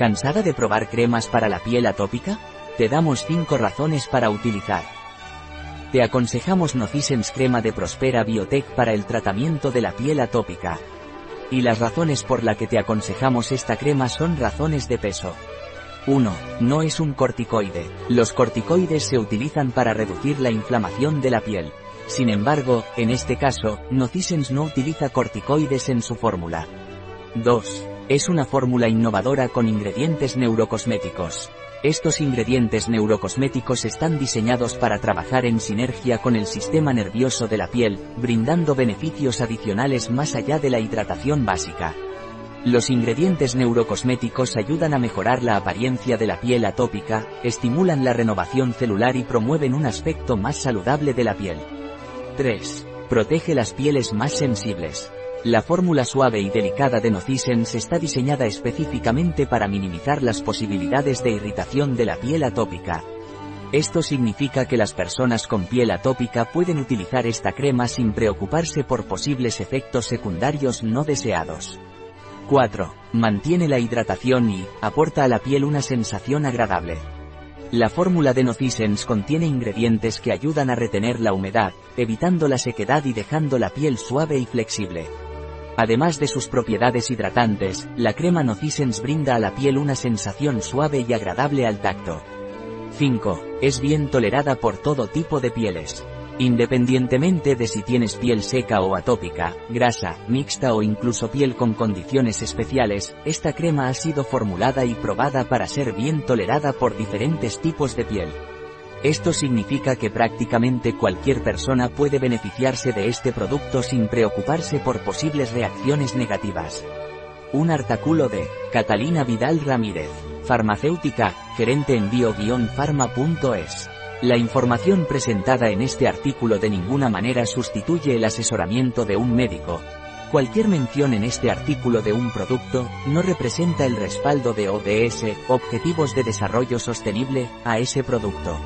¿Cansada de probar cremas para la piel atópica? Te damos 5 razones para utilizar. Te aconsejamos Nocicens crema de Prospera Biotech para el tratamiento de la piel atópica. Y las razones por la que te aconsejamos esta crema son razones de peso. 1. No es un corticoide. Los corticoides se utilizan para reducir la inflamación de la piel. Sin embargo, en este caso, Nocicens no utiliza corticoides en su fórmula. 2. Es una fórmula innovadora con ingredientes neurocosméticos. Estos ingredientes neurocosméticos están diseñados para trabajar en sinergia con el sistema nervioso de la piel, brindando beneficios adicionales más allá de la hidratación básica. Los ingredientes neurocosméticos ayudan a mejorar la apariencia de la piel atópica, estimulan la renovación celular y promueven un aspecto más saludable de la piel. 3. Protege las pieles más sensibles. La fórmula suave y delicada de Nocicens está diseñada específicamente para minimizar las posibilidades de irritación de la piel atópica. Esto significa que las personas con piel atópica pueden utilizar esta crema sin preocuparse por posibles efectos secundarios no deseados. 4. Mantiene la hidratación y aporta a la piel una sensación agradable. La fórmula de Nocicens contiene ingredientes que ayudan a retener la humedad, evitando la sequedad y dejando la piel suave y flexible. Además de sus propiedades hidratantes, la crema Nocicens brinda a la piel una sensación suave y agradable al tacto. 5. Es bien tolerada por todo tipo de pieles. Independientemente de si tienes piel seca o atópica, grasa, mixta o incluso piel con condiciones especiales, esta crema ha sido formulada y probada para ser bien tolerada por diferentes tipos de piel. Esto significa que prácticamente cualquier persona puede beneficiarse de este producto sin preocuparse por posibles reacciones negativas. Un artículo de Catalina Vidal Ramírez, farmacéutica, gerente en bio-pharma.es. La información presentada en este artículo de ninguna manera sustituye el asesoramiento de un médico. Cualquier mención en este artículo de un producto, no representa el respaldo de ODS, Objetivos de Desarrollo Sostenible, a ese producto.